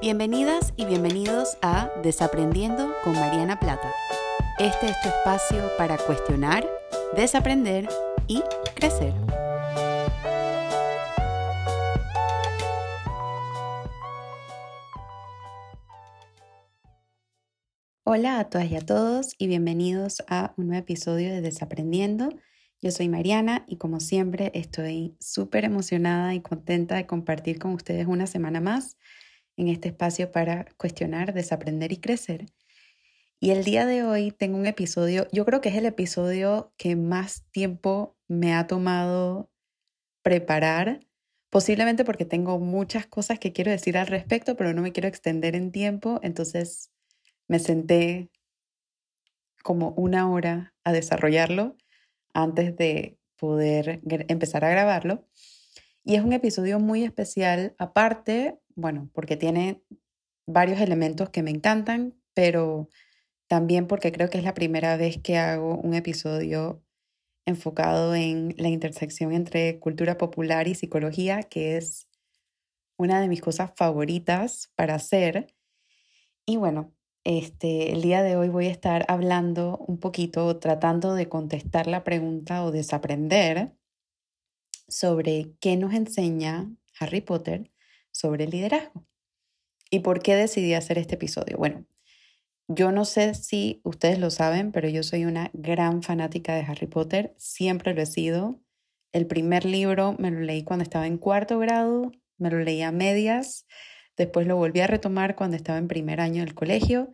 Bienvenidas y bienvenidos a Desaprendiendo con Mariana Plata. Este es tu espacio para cuestionar, desaprender y crecer. Hola a todas y a todos y bienvenidos a un nuevo episodio de Desaprendiendo. Yo soy Mariana y como siempre estoy súper emocionada y contenta de compartir con ustedes una semana más en este espacio para cuestionar, desaprender y crecer. Y el día de hoy tengo un episodio, yo creo que es el episodio que más tiempo me ha tomado preparar, posiblemente porque tengo muchas cosas que quiero decir al respecto, pero no me quiero extender en tiempo, entonces me senté como una hora a desarrollarlo antes de poder empezar a grabarlo. Y es un episodio muy especial, aparte bueno, porque tiene varios elementos que me encantan, pero también porque creo que es la primera vez que hago un episodio enfocado en la intersección entre cultura popular y psicología, que es una de mis cosas favoritas para hacer. Y bueno, este, el día de hoy voy a estar hablando un poquito, tratando de contestar la pregunta o desaprender sobre qué nos enseña Harry Potter sobre el liderazgo. ¿Y por qué decidí hacer este episodio? Bueno, yo no sé si ustedes lo saben, pero yo soy una gran fanática de Harry Potter, siempre lo he sido. El primer libro me lo leí cuando estaba en cuarto grado, me lo leí a medias, después lo volví a retomar cuando estaba en primer año del colegio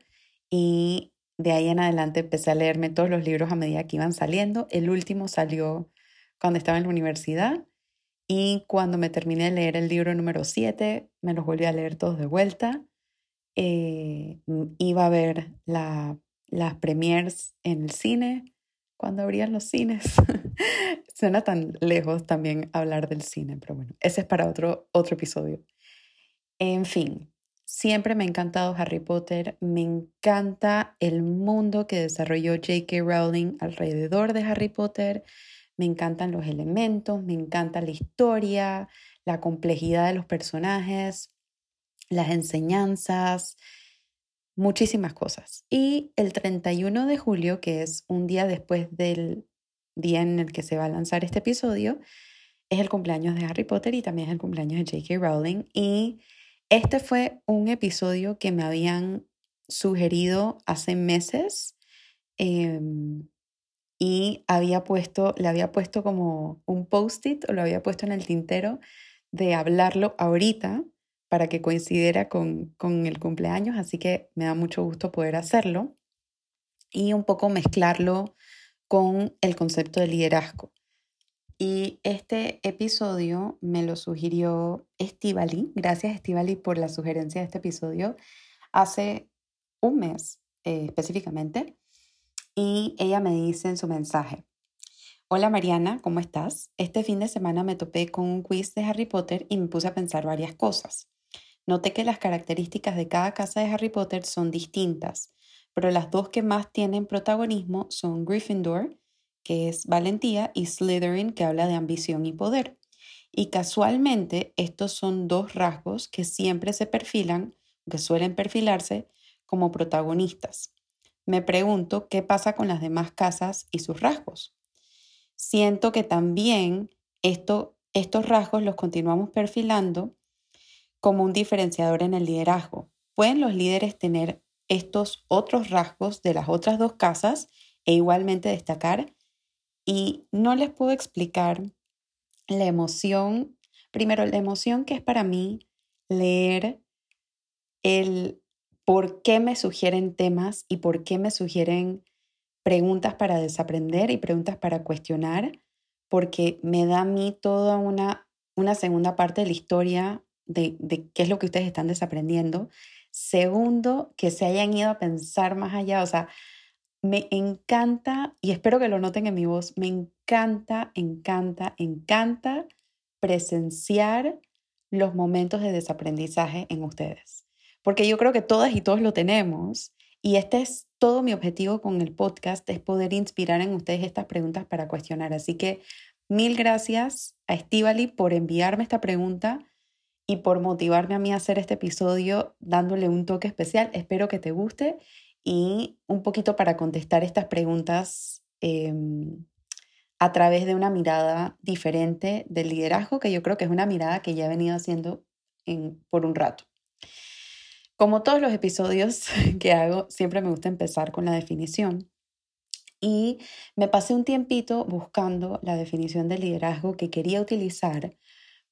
y de ahí en adelante empecé a leerme todos los libros a medida que iban saliendo. El último salió cuando estaba en la universidad y cuando me terminé de leer el libro número 7, me los volví a leer todos de vuelta. Eh, mm, iba a ver la, las premiers en el cine, cuando abrían los cines. Suena tan lejos también hablar del cine, pero bueno, ese es para otro, otro episodio. En fin, siempre me ha encantado Harry Potter, me encanta el mundo que desarrolló J.K. Rowling alrededor de Harry Potter me encantan los elementos, me encanta la historia, la complejidad de los personajes, las enseñanzas, muchísimas cosas. Y el 31 de julio, que es un día después del día en el que se va a lanzar este episodio, es el cumpleaños de Harry Potter y también es el cumpleaños de J.K. Rowling. Y este fue un episodio que me habían sugerido hace meses. Em, y había puesto, le había puesto como un post-it o lo había puesto en el tintero de hablarlo ahorita para que coincidiera con, con el cumpleaños, así que me da mucho gusto poder hacerlo y un poco mezclarlo con el concepto de liderazgo. Y este episodio me lo sugirió Estivali. Gracias Estivali por la sugerencia de este episodio hace un mes eh, específicamente y ella me dice en su mensaje, Hola Mariana, ¿cómo estás? Este fin de semana me topé con un quiz de Harry Potter y me puse a pensar varias cosas. Noté que las características de cada casa de Harry Potter son distintas, pero las dos que más tienen protagonismo son Gryffindor, que es valentía, y Slytherin, que habla de ambición y poder. Y casualmente estos son dos rasgos que siempre se perfilan, que suelen perfilarse como protagonistas me pregunto qué pasa con las demás casas y sus rasgos. Siento que también esto, estos rasgos los continuamos perfilando como un diferenciador en el liderazgo. ¿Pueden los líderes tener estos otros rasgos de las otras dos casas e igualmente destacar? Y no les puedo explicar la emoción, primero la emoción que es para mí leer el por qué me sugieren temas y por qué me sugieren preguntas para desaprender y preguntas para cuestionar, porque me da a mí toda una, una segunda parte de la historia de, de qué es lo que ustedes están desaprendiendo. Segundo, que se hayan ido a pensar más allá, o sea, me encanta, y espero que lo noten en mi voz, me encanta, encanta, encanta presenciar los momentos de desaprendizaje en ustedes porque yo creo que todas y todos lo tenemos. Y este es todo mi objetivo con el podcast, es poder inspirar en ustedes estas preguntas para cuestionar. Así que mil gracias a Estivali por enviarme esta pregunta y por motivarme a mí a hacer este episodio dándole un toque especial. Espero que te guste y un poquito para contestar estas preguntas em, a través de una mirada diferente del liderazgo, que yo creo que es una mirada que ya he venido haciendo por un rato. Como todos los episodios que hago, siempre me gusta empezar con la definición. Y me pasé un tiempito buscando la definición de liderazgo que quería utilizar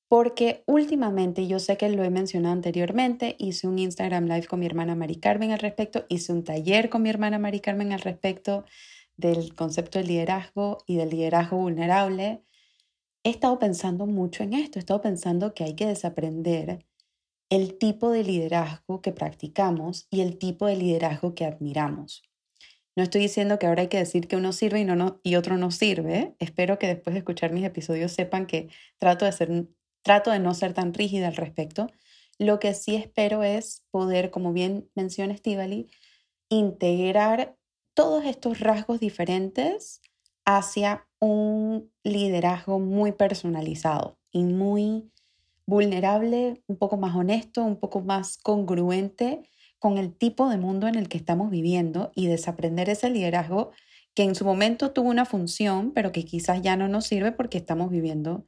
porque últimamente yo sé que lo he mencionado anteriormente, hice un Instagram Live con mi hermana Mari Carmen al respecto, hice un taller con mi hermana Mari Carmen al respecto del concepto de liderazgo y del liderazgo vulnerable. He estado pensando mucho en esto, he estado pensando que hay que desaprender el tipo de liderazgo que practicamos y el tipo de liderazgo que admiramos. No estoy diciendo que ahora hay que decir que uno sirve y, no, y otro no sirve. Espero que después de escuchar mis episodios sepan que trato de, ser, trato de no ser tan rígida al respecto. Lo que sí espero es poder, como bien menciona Estivali, integrar todos estos rasgos diferentes hacia un liderazgo muy personalizado y muy vulnerable, un poco más honesto, un poco más congruente con el tipo de mundo en el que estamos viviendo y desaprender ese liderazgo que en su momento tuvo una función, pero que quizás ya no nos sirve porque estamos viviendo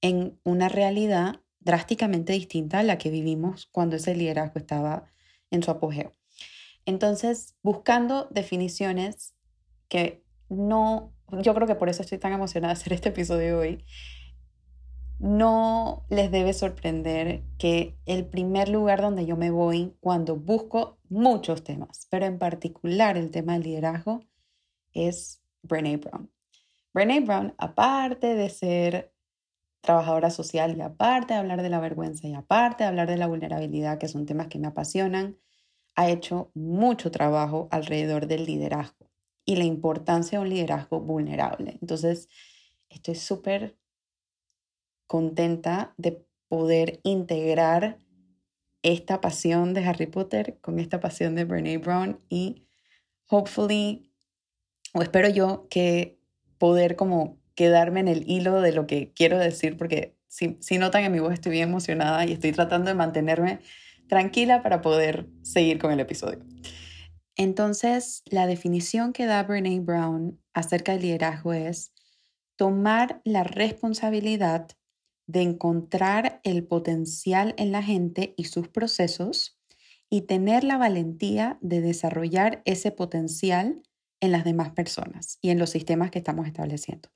en una realidad drásticamente distinta a la que vivimos cuando ese liderazgo estaba en su apogeo. Entonces, buscando definiciones que no, yo creo que por eso estoy tan emocionada de hacer este episodio hoy, no les debe sorprender que el primer lugar donde yo me voy cuando busco muchos temas, pero en particular el tema del liderazgo, es Brené Brown. Brené Brown, aparte de ser trabajadora social y aparte de hablar de la vergüenza y aparte de hablar de la vulnerabilidad, que son temas que me apasionan, ha hecho mucho trabajo alrededor del liderazgo y la importancia de un liderazgo vulnerable. Entonces, estoy súper contenta de poder integrar esta pasión de Harry Potter con esta pasión de Brene Brown y hopefully, o espero yo que poder como quedarme en el hilo de lo que quiero decir, porque si, si notan en mi voz estoy bien emocionada y estoy tratando de mantenerme tranquila para poder seguir con el episodio. Entonces, la definición que da Brene Brown acerca del liderazgo es tomar la responsabilidad de encontrar el potencial en la gente y sus procesos y tener la valentía de desarrollar ese potencial en las demás personas y en los sistemas que estamos estableciendo.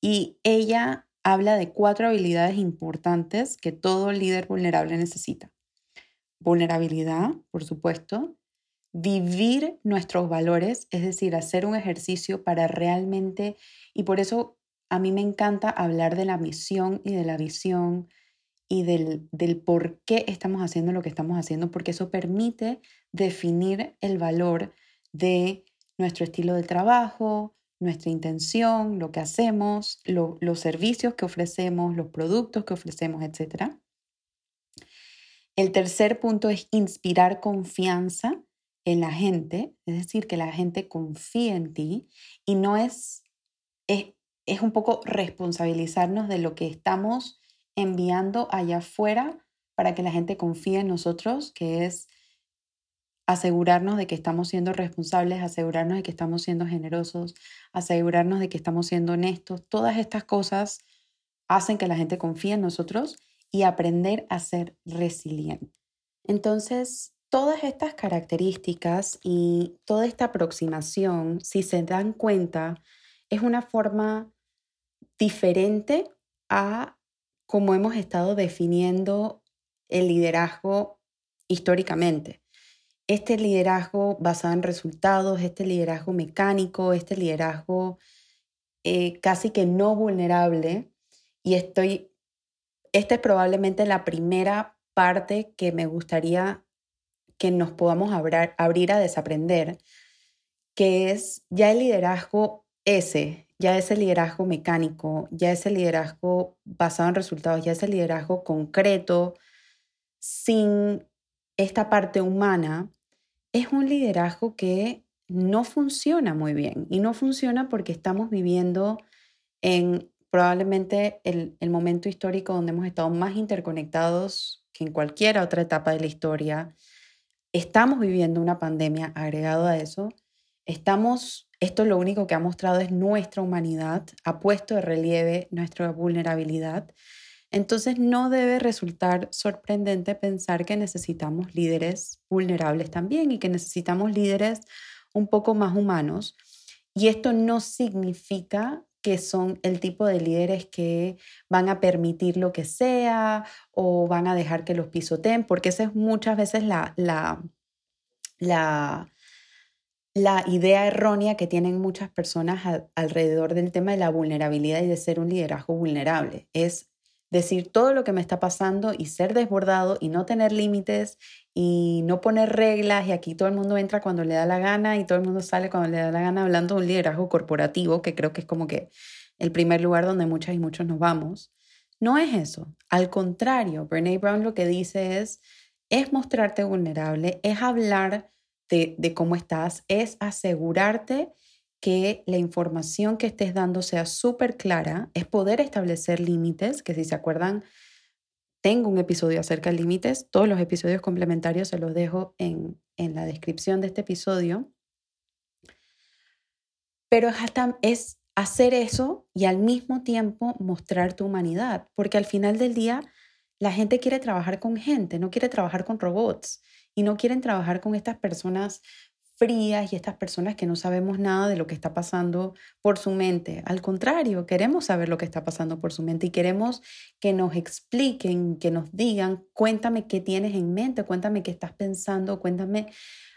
Y ella habla de cuatro habilidades importantes que todo líder vulnerable necesita. Vulnerabilidad, por supuesto, vivir nuestros valores, es decir, hacer un ejercicio para realmente, y por eso a mí me encanta hablar de la misión y de la visión y del, del por qué estamos haciendo lo que estamos haciendo, porque eso permite definir el valor de nuestro estilo de trabajo, nuestra intención, lo que hacemos, los servicios que ofrecemos, los productos que ofrecemos, etc. El tercer punto es inspirar confianza en la gente, es decir, que la gente confíe en ti y no es, es, es un poco responsabilizarnos de lo que estamos enviando allá afuera para que la gente confíe en nosotros, que es asegurarnos de que estamos siendo responsables, asegurarnos de que estamos siendo generosos, asegurarnos de que estamos siendo honestos. Todas estas cosas hacen que la gente confíe en nosotros y aprender a ser resiliente. Entonces, todas estas características y toda esta aproximación, si se dan cuenta, es una forma diferente a cómo hemos estado definiendo el liderazgo históricamente. Este liderazgo basado en resultados, este liderazgo mecánico, este liderazgo eh, casi que no vulnerable, y estoy, esta es probablemente la primera parte que me gustaría que nos podamos abrir a desaprender, que es ya el liderazgo ese, ya ese liderazgo mecánico, ya ese liderazgo basado en resultados, ya ese liderazgo concreto, sin esta parte humana, es un liderazgo que no funciona muy bien. Y no funciona porque estamos viviendo en probablemente el, momento histórico donde hemos estado más interconectados que en cualquier otra etapa de la historia. Estamos viviendo una pandemia agregado a eso. Estamos, esto lo único que ha mostrado es nuestra humanidad, ha puesto de relieve nuestra vulnerabilidad. Entonces no debe resultar sorprendente pensar que necesitamos líderes vulnerables también y que necesitamos líderes un poco más humanos. Y esto no significa que son el tipo de líderes que van a permitir lo que sea o van a dejar que los pisoteen, porque esa es muchas veces la, la, la, la idea errónea que tienen muchas personas alrededor del tema de la vulnerabilidad y de ser un liderazgo vulnerable. Es decir todo lo que me está pasando y ser desbordado y no tener límites y no poner reglas y aquí todo el mundo entra cuando le da la gana y todo el mundo sale cuando le da la gana hablando de un liderazgo corporativo, que creo que es como que el primer lugar donde muchas y muchos nos vamos. No es eso. Al contrario, Brene Brown lo que dice es, es mostrarte vulnerable, es hablar de, cómo estás, es asegurarte que la información que estés dando sea súper clara, es poder establecer límites, que si se acuerdan, tengo un episodio acerca de límites, todos los episodios complementarios se los dejo en, en la descripción de este episodio. Pero hasta, es hacer eso y al mismo tiempo mostrar tu humanidad, porque al final del día la gente quiere trabajar con gente, no quiere trabajar con robots y no quieren trabajar con estas personas frías y estas personas que no sabemos nada de lo que está pasando por su mente. Al contrario, queremos saber lo que está pasando por su mente y queremos que nos expliquen, que nos digan, cuéntame qué tienes en mente, cuéntame qué estás pensando, cuéntame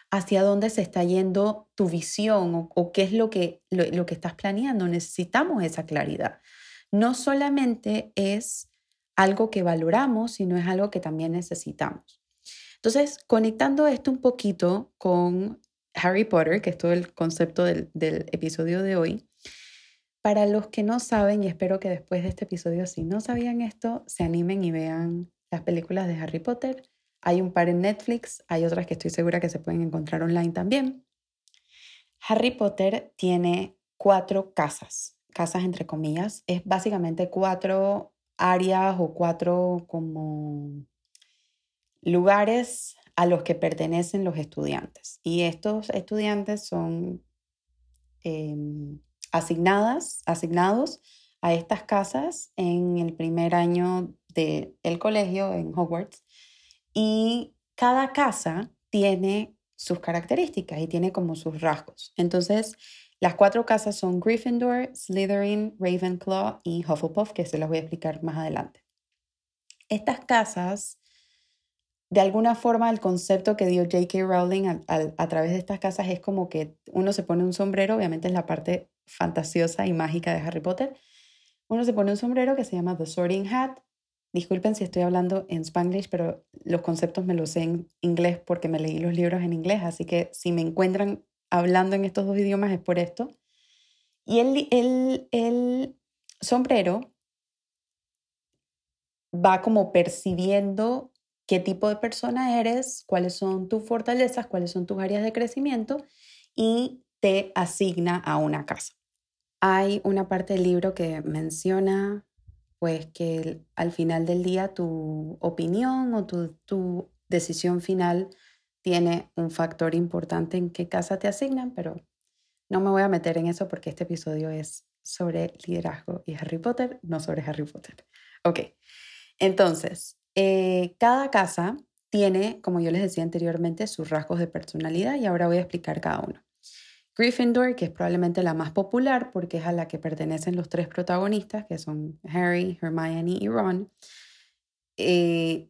hacia dónde se está yendo tu visión o, qué es lo que, lo que estás planeando. Necesitamos esa claridad. No solamente es algo que valoramos, sino es algo que también necesitamos. Entonces, conectando esto un poquito con Harry Potter, que es todo el concepto del, episodio de hoy. Para los que no saben, y espero que después de este episodio, si no sabían esto, se animen y vean las películas de Harry Potter. Hay un par en Netflix, hay otras que estoy segura que se pueden encontrar online también. Harry Potter tiene cuatro casas, casas entre comillas, es básicamente cuatro áreas o cuatro como lugares a los que pertenecen los estudiantes. Y estos estudiantes son em, asignadas, asignados a estas casas en el primer año del colegio en Hogwarts. Y cada casa tiene sus características y tiene como sus rasgos. Entonces, las cuatro casas son Gryffindor, Slytherin, Ravenclaw y Hufflepuff, que se las voy a explicar más adelante. Estas casas de alguna forma el concepto que dio J.K. Rowling a, través de estas casas es como que uno se pone un sombrero, obviamente es la parte fantasiosa y mágica de Harry Potter, uno se pone un sombrero que se llama The Sorting Hat. Disculpen si estoy hablando en spanglish, pero los conceptos me los sé en inglés porque me leí los libros en inglés, así que si me encuentran hablando en estos dos idiomas es por esto. Y el, el, el sombrero va como percibiendo qué tipo de persona eres, cuáles son tus fortalezas, cuáles son tus áreas de crecimiento y te asigna a una casa. Hay una parte del libro que menciona pues que al final del día tu opinión o tu, tu decisión final tiene un factor importante en qué casa te asignan, pero no me voy a meter en eso porque este episodio es sobre liderazgo y Harry Potter, no sobre Harry Potter. Ok, entonces, eh, cada casa tiene, como yo les decía anteriormente, sus rasgos de personalidad y ahora voy a explicar cada uno. Gryffindor, que es probablemente la más popular porque es a la que pertenecen los tres protagonistas, que son Harry, Hermione y Ron, eh,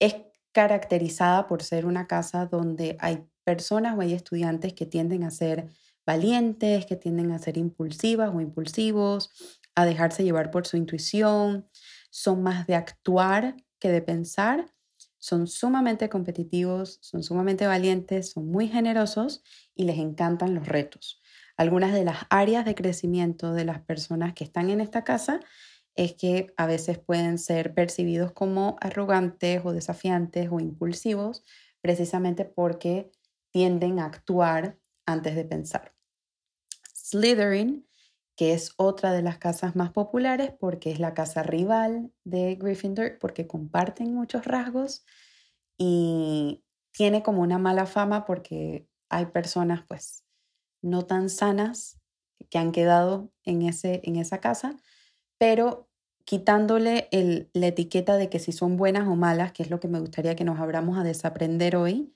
es caracterizada por ser una casa donde hay personas o hay estudiantes que tienden a ser valientes, que tienden a ser impulsivas o impulsivos, a dejarse llevar por su intuición, son más de actuar que de pensar, son sumamente competitivos, son sumamente valientes, son muy generosos y les encantan los retos. Algunas de las áreas de crecimiento de las personas que están en esta casa es que a veces pueden ser percibidos como arrogantes o desafiantes o impulsivos, precisamente porque tienden a actuar antes de pensar. Slytherin que es otra de las casas más populares porque es la casa rival de Gryffindor, porque comparten muchos rasgos y tiene como una mala fama porque hay personas pues no tan sanas que han quedado en, ese, en esa casa, pero quitándole la etiqueta de que si son buenas o malas, que es lo que me gustaría que nos abramos a desaprender hoy,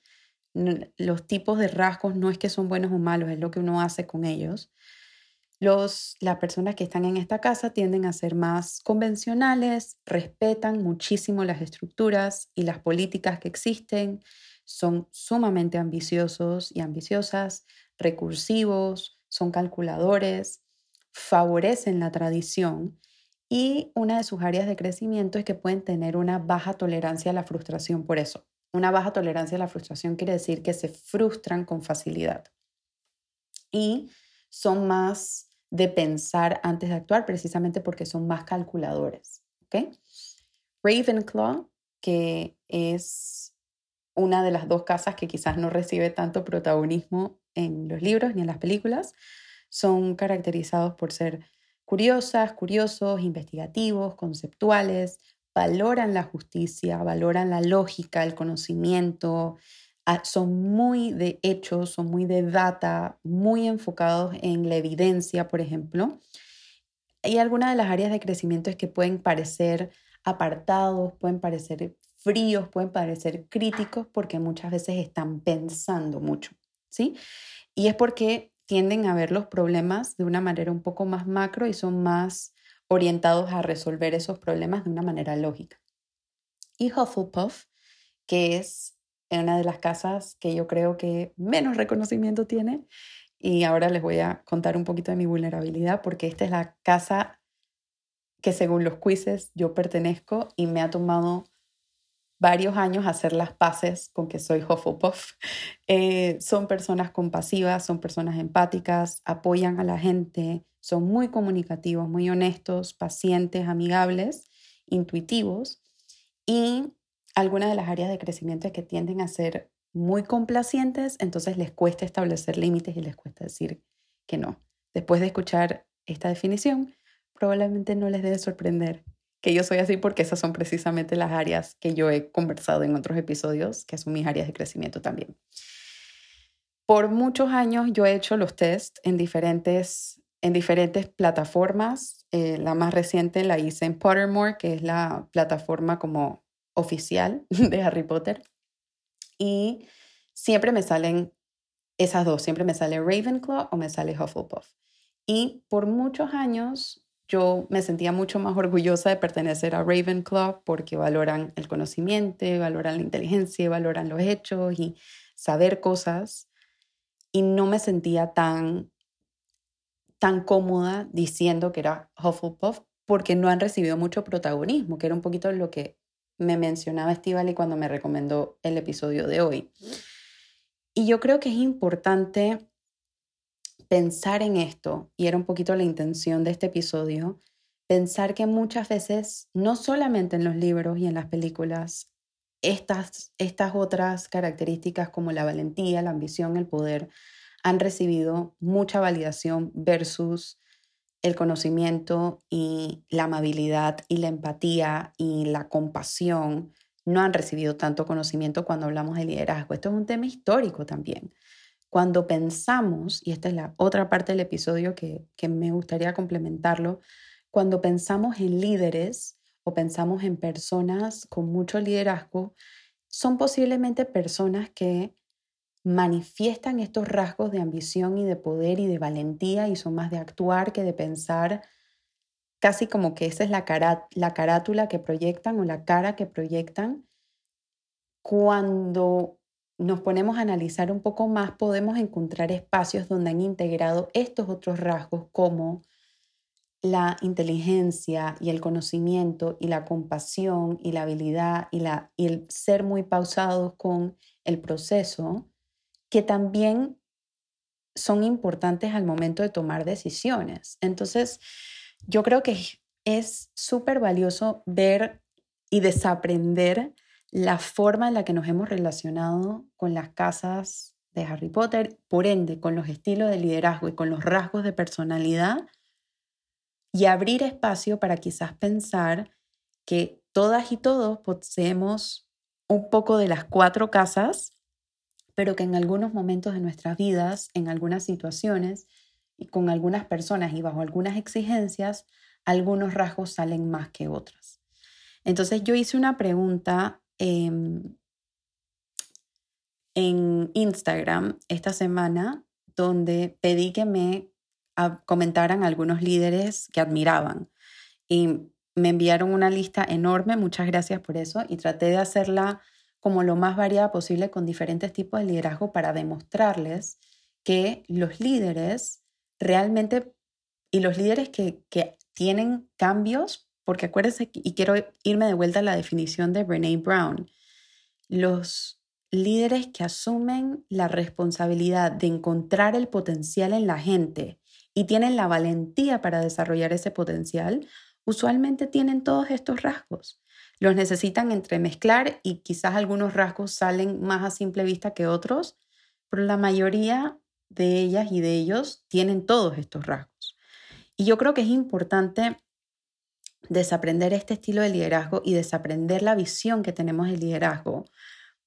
los tipos de rasgos no es que son buenos o malos, es lo que uno hace con ellos. Las personas que están en esta casa tienden a ser más convencionales, respetan muchísimo las estructuras y las políticas que existen, son sumamente ambiciosos y ambiciosas, recursivos, son calculadores, favorecen la tradición y una de sus áreas de crecimiento es que pueden tener una baja tolerancia a la frustración por eso. Una baja tolerancia a la frustración quiere decir que se frustran con facilidad y son más de pensar antes de actuar precisamente porque son más calculadores. Ravenclaw, que es una de las dos casas que quizás no recibe tanto protagonismo en los libros ni en las películas, son caracterizados por ser curiosas, curiosos, investigativos, conceptuales, valoran la justicia, valoran la lógica, el conocimiento, son muy de hechos, son muy de data, muy enfocados en la evidencia, por ejemplo. Y algunas de las áreas de crecimiento es que pueden parecer apartados, pueden parecer fríos, pueden parecer críticos porque muchas veces están pensando mucho, ¿sí? Y es porque tienden a ver los problemas de una manera un poco más macro y son más orientados a resolver esos problemas de una manera lógica. Y Hufflepuff, que es una de las casas que yo creo que menos reconocimiento tiene, y ahora les voy a contar un poquito de mi vulnerabilidad porque esta es la casa que según los quizzes yo pertenezco y me ha tomado varios años hacer las paces con que soy Hufflepuff. Eh, son personas compasivas, son personas empáticas, apoyan a la gente, son muy comunicativos, muy honestos, pacientes, amigables, intuitivos y algunas de las áreas de crecimiento es que tienden a ser muy complacientes, entonces les cuesta establecer límites y les cuesta decir que no. Después de escuchar esta definición, probablemente no les debe sorprender que yo soy así porque esas son precisamente las áreas que yo he conversado en otros episodios, que son mis áreas de crecimiento también. Por muchos años yo he hecho los test en diferentes, en diferentes plataformas. Eh, la más reciente la hice en Pottermore, que es la plataforma como oficial de Harry Potter. Y siempre me salen esas dos, siempre me sale Ravenclaw o me sale Hufflepuff. Y por muchos años yo me sentía mucho más orgullosa de pertenecer a Ravenclaw porque valoran el conocimiento, valoran la inteligencia, valoran los hechos y saber cosas. Y no me sentía tan, tan cómoda diciendo que era Hufflepuff porque no han recibido mucho protagonismo, que era un poquito lo que me mencionaba Estivali cuando me recomendó el episodio de hoy. Y yo creo que es importante pensar en esto, y era un poquito la intención de este episodio, pensar que muchas veces, no solamente en los libros y en las películas, estas, estas otras características como la valentía, la ambición, el poder, han recibido mucha validación versus el conocimiento y la amabilidad y la empatía y la compasión no han recibido tanto conocimiento cuando hablamos de liderazgo. Esto es un tema histórico también. Cuando pensamos, y esta es la otra parte del episodio que, que me gustaría complementarlo, cuando pensamos en líderes o pensamos en personas con mucho liderazgo, son posiblemente personas que manifiestan estos rasgos de ambición y de poder y de valentía y son más de actuar que de pensar, casi como que esa es la, cara, la carátula que proyectan o la cara que proyectan. Cuando nos ponemos a analizar un poco más, podemos encontrar espacios donde han integrado estos otros rasgos como la inteligencia y el conocimiento y la compasión y la habilidad y, la, y el ser muy pausados con el proceso, que también son importantes al momento de tomar decisiones. Entonces, yo creo que es súper valioso ver y desaprender la forma en la que nos hemos relacionado con las casas de Harry Potter, por ende, con los estilos de liderazgo y con los rasgos de personalidad y abrir espacio para quizás pensar que todas y todos poseemos un poco de las cuatro casas, pero que en algunos momentos de nuestras vidas, en algunas situaciones y con algunas personas y bajo algunas exigencias, algunos rasgos salen más que otras. Entonces yo hice una pregunta em, en Instagram esta semana donde pedí que me comentaran algunos líderes que admiraban. Y me enviaron una lista enorme, muchas gracias por eso, y traté de hacerla como lo más variada posible con diferentes tipos de liderazgo para demostrarles que los líderes realmente, y los líderes que, que tienen cambios, porque acuérdense, y quiero irme de vuelta a la definición de Brene Brown, los líderes que asumen la responsabilidad de encontrar el potencial en la gente y tienen la valentía para desarrollar ese potencial, usualmente tienen todos estos rasgos. Los necesitan entremezclar y quizás algunos rasgos salen más a simple vista que otros, pero la mayoría de ellas y de ellos tienen todos estos rasgos. Y yo creo que es importante desaprender este estilo de liderazgo y desaprender la visión que tenemos del liderazgo,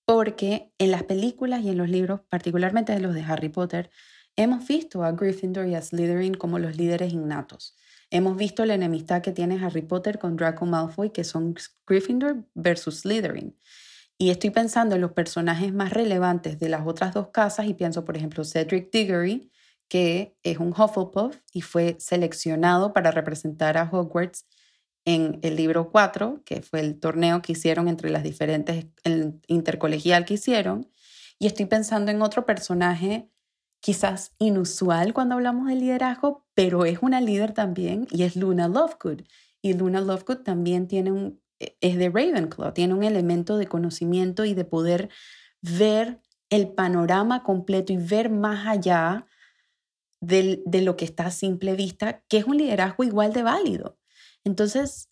porque en las películas y en los libros, particularmente de los de Harry Potter, hemos visto a Gryffindor y a Slytherin como los líderes innatos. Hemos visto la enemistad que tiene Harry Potter con Draco Malfoy, que son Gryffindor versus Slytherin. Y estoy pensando en los personajes más relevantes de las otras dos casas y pienso, por ejemplo, Cedric Diggory, que es un Hufflepuff y fue seleccionado para representar a Hogwarts en el libro 4, que fue el torneo que hicieron entre las diferentes, el intercolegial que hicieron. Y estoy pensando en otro personaje quizás inusual cuando hablamos de liderazgo, pero es una líder también y es Luna Lovegood. Y Luna Lovegood también tiene un, es de Ravenclaw, tiene un elemento de conocimiento y de poder ver el panorama completo y ver más allá de, de lo que está a simple vista, que es un liderazgo igual de válido. Entonces,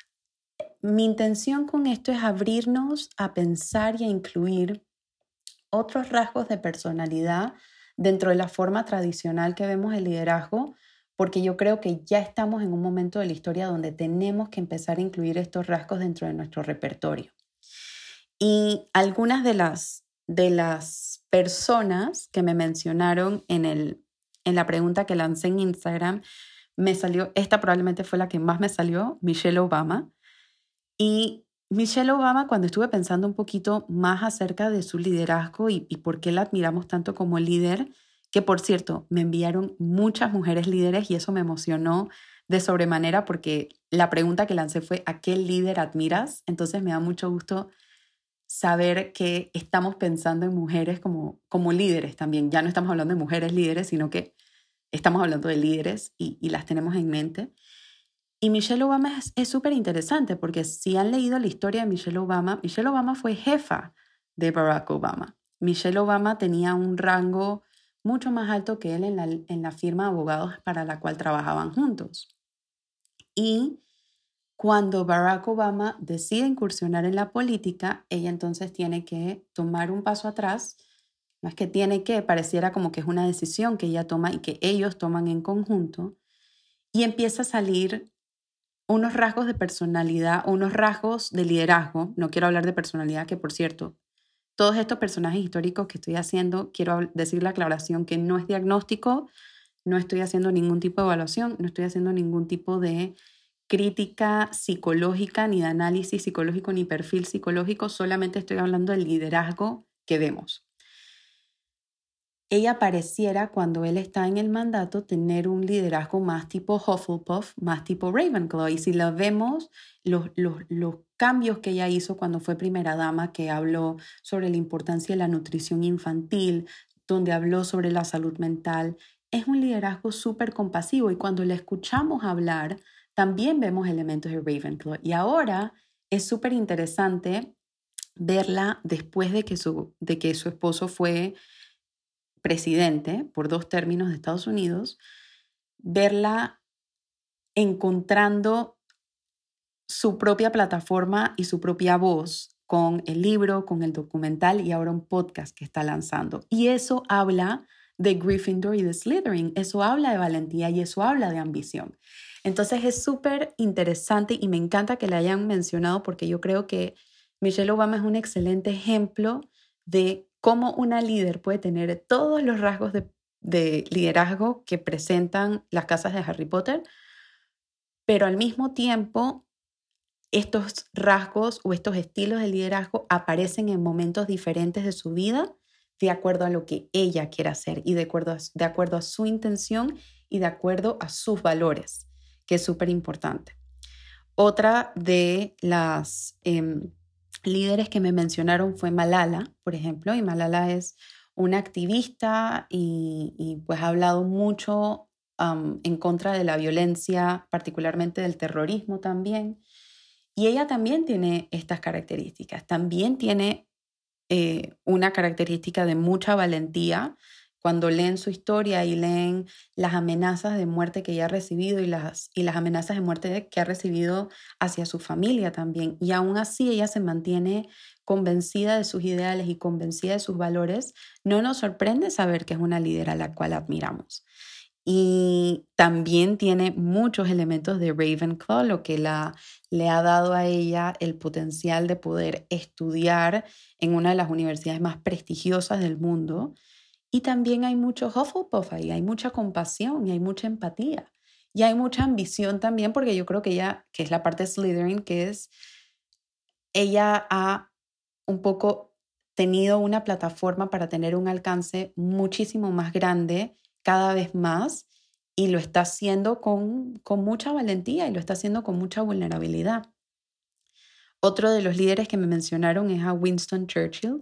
mi intención con esto es abrirnos a pensar y a incluir otros rasgos de personalidad dentro de la forma tradicional que vemos el liderazgo, porque yo creo que ya estamos en un momento de la historia donde tenemos que empezar a incluir estos rasgos dentro de nuestro repertorio. Y algunas de las, de las personas que me mencionaron en, el, en la pregunta que lancé en Instagram me salió, esta probablemente fue la que más me salió, Michelle Obama. Y Michelle Obama, cuando estuve pensando un poquito más acerca de su liderazgo y, por qué la admiramos tanto como líder, que por cierto, me enviaron muchas mujeres líderes y eso me emocionó de sobremanera porque la pregunta que lancé fue ¿a qué líder admiras? Entonces me da mucho gusto saber que estamos pensando en mujeres como, como líderes también. Ya no estamos hablando de mujeres líderes, sino que estamos hablando de líderes y, las tenemos en mente. Y Michelle Obama es súper interesante porque si han leído la historia de Michelle Obama, Michelle Obama fue jefa de Barack Obama. Michelle Obama tenía un rango mucho más alto que él en la, en la firma de abogados para la cual trabajaban juntos. Y cuando Barack Obama decide incursionar en la política, ella entonces tiene que tomar un paso atrás no es que tiene que, pareciera como que es una decisión que ella toma y que ellos toman en conjunto. Y empieza a salir unos rasgos de personalidad, unos rasgos de liderazgo. No quiero hablar de personalidad, que por cierto, todos estos personajes históricos que estoy haciendo, quiero decir la aclaración que no es diagnóstico, no estoy haciendo ningún tipo de evaluación, no estoy haciendo ningún tipo de crítica psicológica, ni de análisis psicológico, ni perfil psicológico, solamente estoy hablando del liderazgo que vemos ella pareciera, cuando él está en el mandato, tener un liderazgo más tipo Hufflepuff, más tipo Ravenclaw. Y si lo vemos, los, los, los cambios que ella hizo cuando fue primera dama, que habló sobre la importancia de la nutrición infantil, donde habló sobre la salud mental, es un liderazgo súper compasivo. Y cuando le escuchamos hablar, también vemos elementos de Ravenclaw. Y ahora es súper interesante verla después de que su, de que su esposo fue presidente por dos términos de Estados Unidos, verla encontrando su propia plataforma y su propia voz con el libro, con el documental y ahora un podcast que está lanzando. Y eso habla de Gryffindor y de Slytherin, eso habla de valentía y eso habla de ambición. Entonces es súper interesante y me encanta que la hayan mencionado porque yo creo que Michelle Obama es un excelente ejemplo de cómo una líder puede tener todos los rasgos de, de liderazgo que presentan las casas de Harry Potter, pero al mismo tiempo estos rasgos o estos estilos de liderazgo aparecen en momentos diferentes de su vida de acuerdo a lo que ella quiere hacer y de acuerdo a, de acuerdo a su intención y de acuerdo a sus valores, que es súper importante. Otra de las em, líderes que me mencionaron fue Malala, por ejemplo, y Malala es una activista y, pues ha hablado mucho en contra de la violencia, particularmente del terrorismo también. Y ella también tiene estas características, también tiene eh, una característica de mucha valentía. Cuando leen su historia y leen las amenazas de muerte que ella ha recibido y las, y las amenazas de muerte que ha recibido hacia su familia también. Y aún así ella se mantiene convencida de sus ideales y convencida de sus valores, no nos sorprende saber que es una líder a la cual admiramos y también tiene muchos elementos de Ravenclaw, lo que la, le ha dado a ella el potencial de poder estudiar en una de las universidades más prestigiosas del mundo. Y también hay mucho Hufflepuff ahí, hay mucha compasión y hay mucha empatía. Y hay mucha ambición también, porque yo creo que ella, que es la parte de Slytherin, que es, ella ha un poco tenido una plataforma para tener un alcance muchísimo más grande cada vez más y lo está haciendo con, con mucha valentía y lo está haciendo con mucha vulnerabilidad. Otro de los líderes que me mencionaron es a Winston Churchill.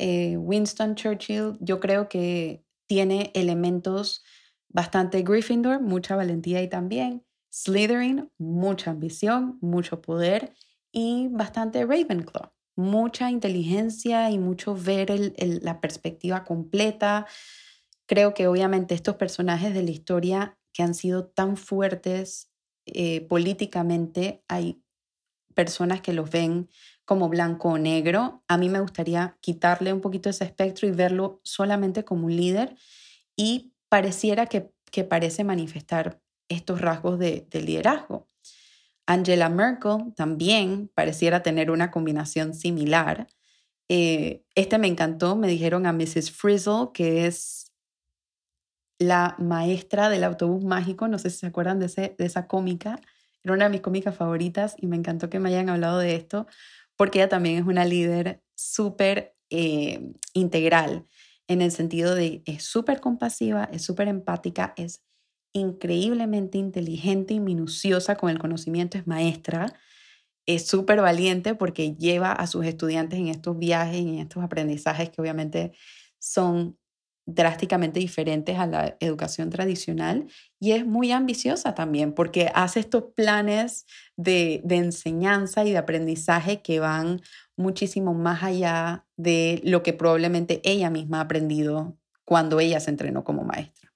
Eh, Winston Churchill yo creo que tiene elementos bastante Gryffindor, mucha valentía y también Slytherin, mucha ambición, mucho poder y bastante Ravenclaw, mucha inteligencia y mucho ver la perspectiva completa, Creo que obviamente estos personajes de la historia que han sido tan fuertes eh, políticamente, hay personas que los ven como blanco o negro. A mí me gustaría quitarle un poquito ese espectro y verlo solamente como un líder y pareciera que, que parece manifestar estos rasgos de, liderazgo. Angela Merkel también pareciera tener una combinación similar. Eh, este me encantó, me dijeron a Mrs. Frizzle, que es la maestra del autobús mágico, no sé si se acuerdan de, ese, de esa cómica, era una de mis cómicas favoritas y me encantó que me hayan hablado de esto, porque ella también es una líder súper eh, integral, en el sentido de es súper compasiva, es súper empática, es increíblemente inteligente y minuciosa con el conocimiento, es maestra, es súper valiente porque lleva a sus estudiantes en estos viajes y en estos aprendizajes que obviamente son drásticamente diferentes a la educación tradicional y es muy ambiciosa también porque hace estos planes de, enseñanza y de aprendizaje que van muchísimo más allá de lo que probablemente ella misma ha aprendido cuando ella se entrenó como maestra.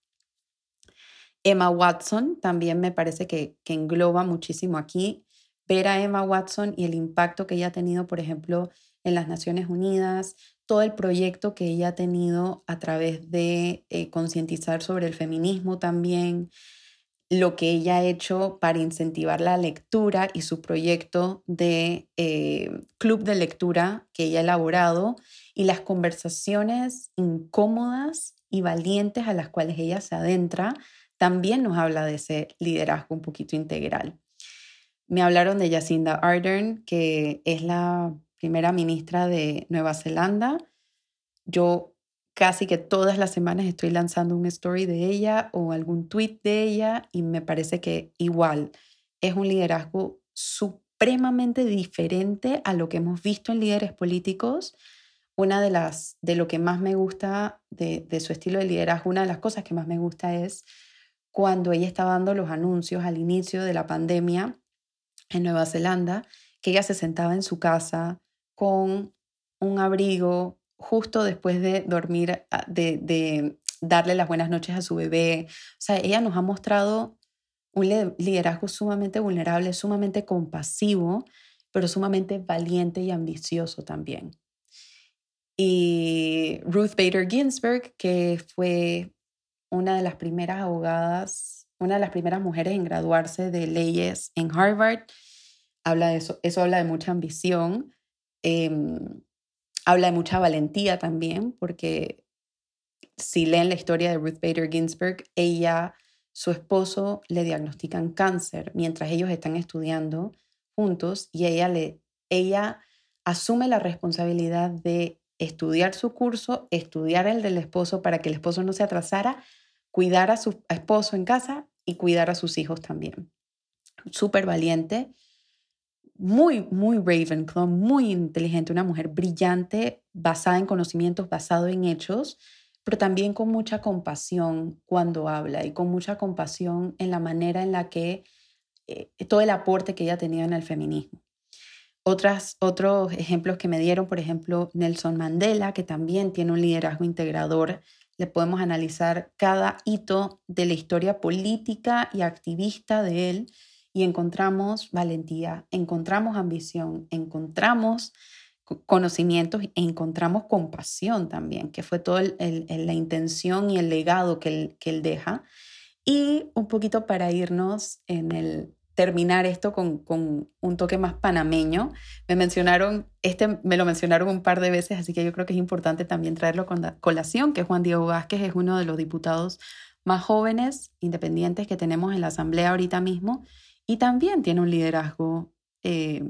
Emma Watson también me parece que, que engloba muchísimo aquí. Ver a Emma Watson y el impacto que ella ha tenido, por ejemplo, en las Naciones Unidas, todo el proyecto que ella ha tenido a través de eh, concientizar sobre el feminismo también, lo que ella ha hecho para incentivar la lectura y su proyecto de eh, club de lectura que ella ha elaborado y las conversaciones incómodas y valientes a las cuales ella se adentra, también nos habla de ese liderazgo un poquito integral. Me hablaron de Jacinda Ardern, que es la primera ministra de Nueva Zelanda. Yo casi que todas las semanas estoy lanzando un story de ella o algún tweet de ella y me parece que igual es un liderazgo supremamente diferente a lo que hemos visto en líderes políticos. Una de las de lo que más me gusta de, de su estilo de liderazgo, una de las cosas que más me gusta es cuando ella estaba dando los anuncios al inicio de la pandemia en Nueva Zelanda, que ella se sentaba en su casa con un abrigo justo después de dormir, ah, de, darle las buenas noches a su bebé. O sea, ella nos ha mostrado un liderazgo sumamente vulnerable, sumamente compasivo, pero sumamente valiente y ambicioso también. Y Ruth Bader Ginsburg, que fue una de las primeras abogadas una de las primeras mujeres en graduarse de leyes en Harvard. Habla de eso, eso habla de mucha ambición, em, habla de mucha valentía también, porque si leen la historia de Ruth Bader Ginsburg, ella, su esposo le diagnostican cáncer mientras ellos están estudiando juntos y ella, le, ella asume la responsabilidad de estudiar su curso, estudiar el del esposo para que el esposo no se atrasara, cuidar a su esposo en casa y cuidar a sus hijos también. Súper valiente, muy, muy Ravenclaw, muy inteligente, una mujer brillante, basada en conocimientos, basado en hechos, pero también con mucha compasión cuando habla y con mucha compasión en la manera en la que eh, todo el aporte que ella tenía en el feminismo. Otras, otros ejemplos que me dieron, por ejemplo, Nelson Mandela, que también tiene un liderazgo integrador. Le podemos analizar cada hito de la historia política y activista de él y encontramos valentía, encontramos ambición, encontramos conocimientos e encontramos compasión también, que fue toda la intención y el legado que él, que él deja. Y un poquito para irnos en el terminar esto con, con, un toque más panameño. Me mencionaron, este me lo mencionaron un par de veces, así que yo creo que es importante también traerlo con colación, que Juan Diego Vázquez es uno de los diputados más jóvenes, independientes que tenemos en la Asamblea ahorita mismo, y también tiene un liderazgo eh,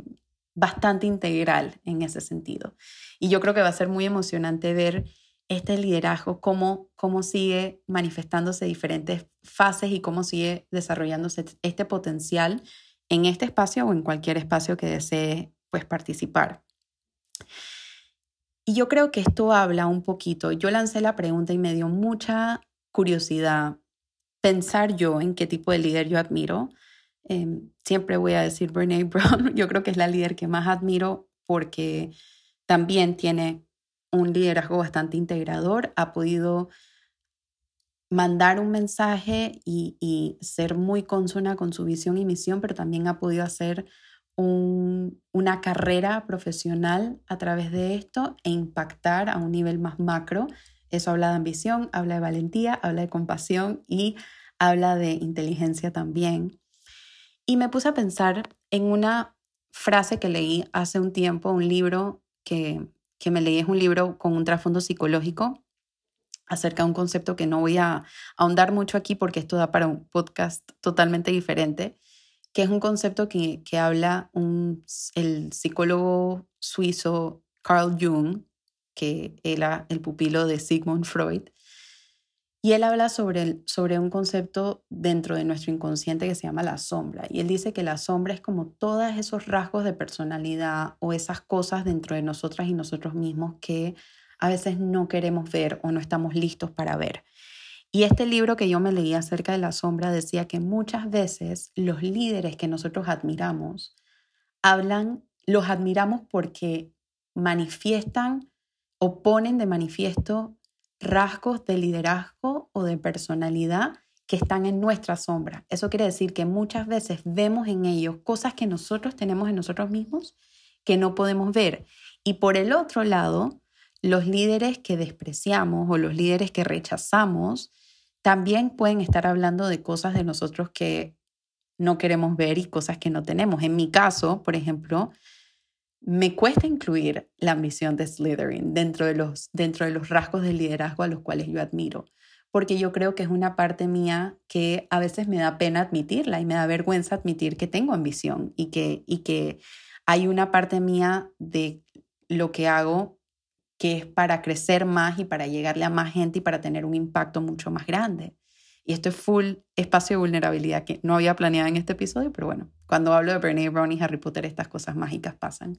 bastante integral en ese sentido. Y yo creo que va a ser muy emocionante ver este liderazgo, cómo, cómo sigue manifestándose diferentes fases y cómo sigue desarrollándose este potencial en este espacio o en cualquier espacio que desee pues, participar. Y yo creo que esto habla un poquito, yo lancé la pregunta y me dio mucha curiosidad pensar yo en qué tipo de líder yo admiro. Em, siempre voy a decir Brene Brown, yo creo que es la líder que más admiro porque también tiene un liderazgo bastante integrador, ha podido mandar un mensaje y, ser muy consona con su visión y misión, pero también ha podido hacer una carrera profesional a través de esto e impactar a un nivel más macro. Eso habla de ambición, habla de valentía, habla de compasión y habla de inteligencia también. Y me puse a pensar en una frase que leí hace un tiempo, un libro que que me leí es un libro con un trasfondo psicológico acerca de un concepto que no voy a ahondar mucho aquí porque esto da para un podcast totalmente diferente, que es un concepto que, que habla un, el psicólogo suizo Carl Jung, que era el pupilo de Sigmund Freud, y él habla sobre, sobre un concepto dentro de nuestro inconsciente que se llama la sombra. Y él dice que la sombra es como todos esos rasgos de personalidad o esas cosas dentro de nosotras y nosotros mismos que a veces no queremos ver o no estamos listos para ver. Y este libro que yo me leí acerca de la sombra decía que muchas veces los líderes que nosotros admiramos hablan, los admiramos porque manifiestan o ponen de manifiesto rasgos de liderazgo o de personalidad que están en nuestra sombra. Eso quiere decir que muchas veces vemos en ellos cosas que nosotros tenemos en nosotros mismos que no podemos ver. Y por el otro lado, los líderes que despreciamos o los líderes que rechazamos también pueden estar hablando de cosas de nosotros que no queremos ver y cosas que no tenemos. En mi caso, por ejemplo, me cuesta incluir la ambición de Slytherin dentro de, los, dentro de los rasgos del liderazgo a los cuales yo admiro, porque yo creo que es una parte mía que a veces me da pena admitirla y me da vergüenza admitir que tengo ambición y que, y que hay una parte mía de lo que hago que es para crecer más y para llegarle a más gente y para tener un impacto mucho más grande. Y esto es full espacio de vulnerabilidad que no había planeado en este episodio, pero bueno, cuando hablo de Bernie Brown y Harry Potter, estas cosas mágicas pasan.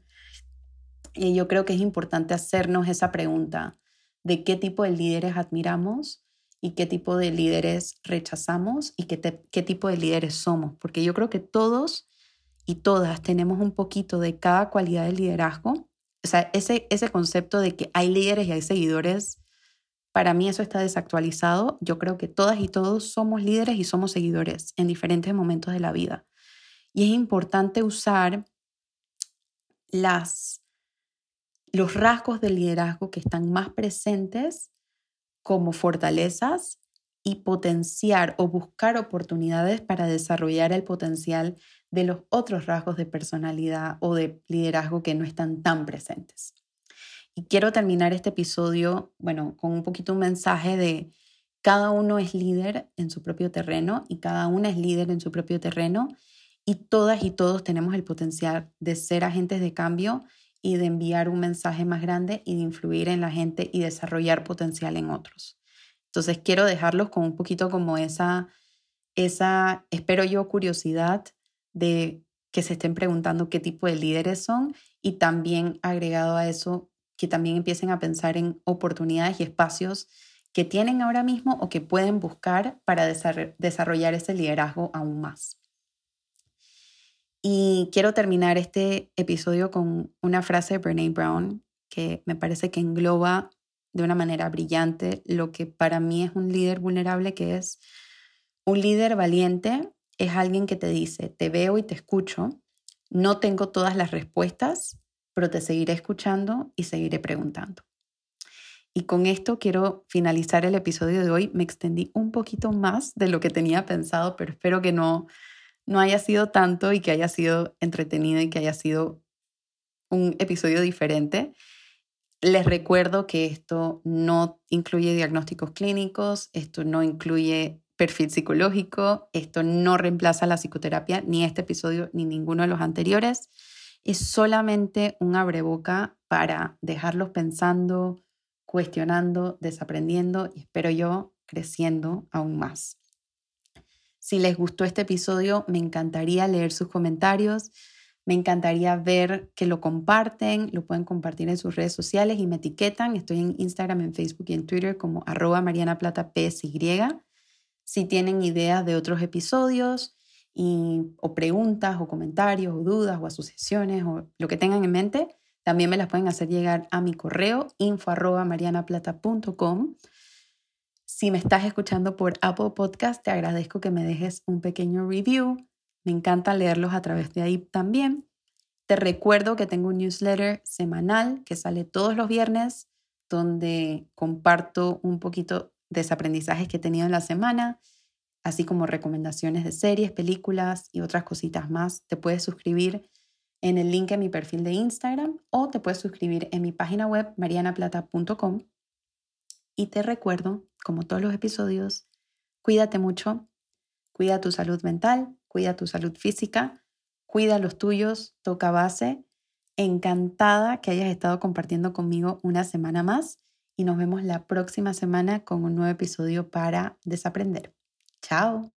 Y yo creo que es importante hacernos esa pregunta de qué tipo de líderes admiramos y qué tipo de líderes rechazamos y qué, qué tipo de líderes somos, porque yo creo que todos y todas tenemos un poquito de cada cualidad de liderazgo. O sea, ese, ese concepto de que hay líderes y hay seguidores para mí eso está desactualizado. Yo creo que todas y todos somos líderes y somos seguidores en diferentes momentos de la vida. Y es importante usar las, los rasgos del liderazgo que están más presentes como fortalezas y potenciar o buscar oportunidades para desarrollar el potencial de los otros rasgos de personalidad o de liderazgo que no están tan presentes. Y quiero terminar este episodio, bueno, con un poquito un mensaje de cada uno es líder en su propio terreno y cada una es líder en su propio terreno y todas y todos tenemos el potencial de ser agentes de cambio y de enviar un mensaje más grande y de influir en la gente y desarrollar potencial en otros. Entonces quiero dejarlos con un poquito como esa, esa, espero yo, curiosidad de que se estén preguntando qué tipo de líderes son y también agregado a eso, que también empiecen a pensar en oportunidades y espacios que tienen ahora mismo o que pueden buscar para desarrollar ese liderazgo aún más. Y quiero terminar este episodio con una frase de Brene Brown que me parece que engloba de una manera brillante lo que para mí es un líder vulnerable, que es un líder valiente, es alguien que te dice, te veo y te escucho, no tengo todas las respuestas, pero te seguiré escuchando y seguiré preguntando. Y con esto quiero finalizar el episodio de hoy. Me extendí un poquito más de lo que tenía pensado, pero espero que no, no haya sido tanto y que haya sido entretenido y que haya sido un episodio diferente. Les recuerdo que esto no incluye diagnósticos clínicos, esto no incluye perfil psicológico, esto no reemplaza la psicoterapia, ni este episodio ni ninguno de los anteriores. Es solamente un abreboca para dejarlos pensando, cuestionando, desaprendiendo y espero yo creciendo aún más. Si les gustó este episodio, me encantaría leer sus comentarios. Me encantaría ver que lo comparten, lo pueden compartir en sus redes sociales y me etiquetan. Estoy en Instagram, en Facebook y en Twitter como arroba Mariana Plata PSY. Si tienen ideas de otros episodios y, o preguntas o comentarios o dudas o asociaciones o lo que tengan en mente, también me las pueden hacer llegar a mi correo info arroba marianaplata.com. Si me estás escuchando por Apple Podcast, te agradezco que me dejes un pequeño review me encanta leerlos a través de ahí también. Te recuerdo que tengo un newsletter semanal que sale todos los viernes, donde comparto un poquito de aprendizajes que he tenido en la semana, así como recomendaciones de series, películas y otras cositas más. Te puedes suscribir en el link en mi perfil de Instagram o te puedes suscribir en mi página web marianaplata.com. Y te recuerdo, como todos los episodios, cuídate mucho, cuida tu salud mental, cuida tu salud física, cuida los tuyos, toca base. Encantada que hayas estado compartiendo conmigo una semana más y nos vemos la próxima semana con un nuevo episodio para desaprender. Chao.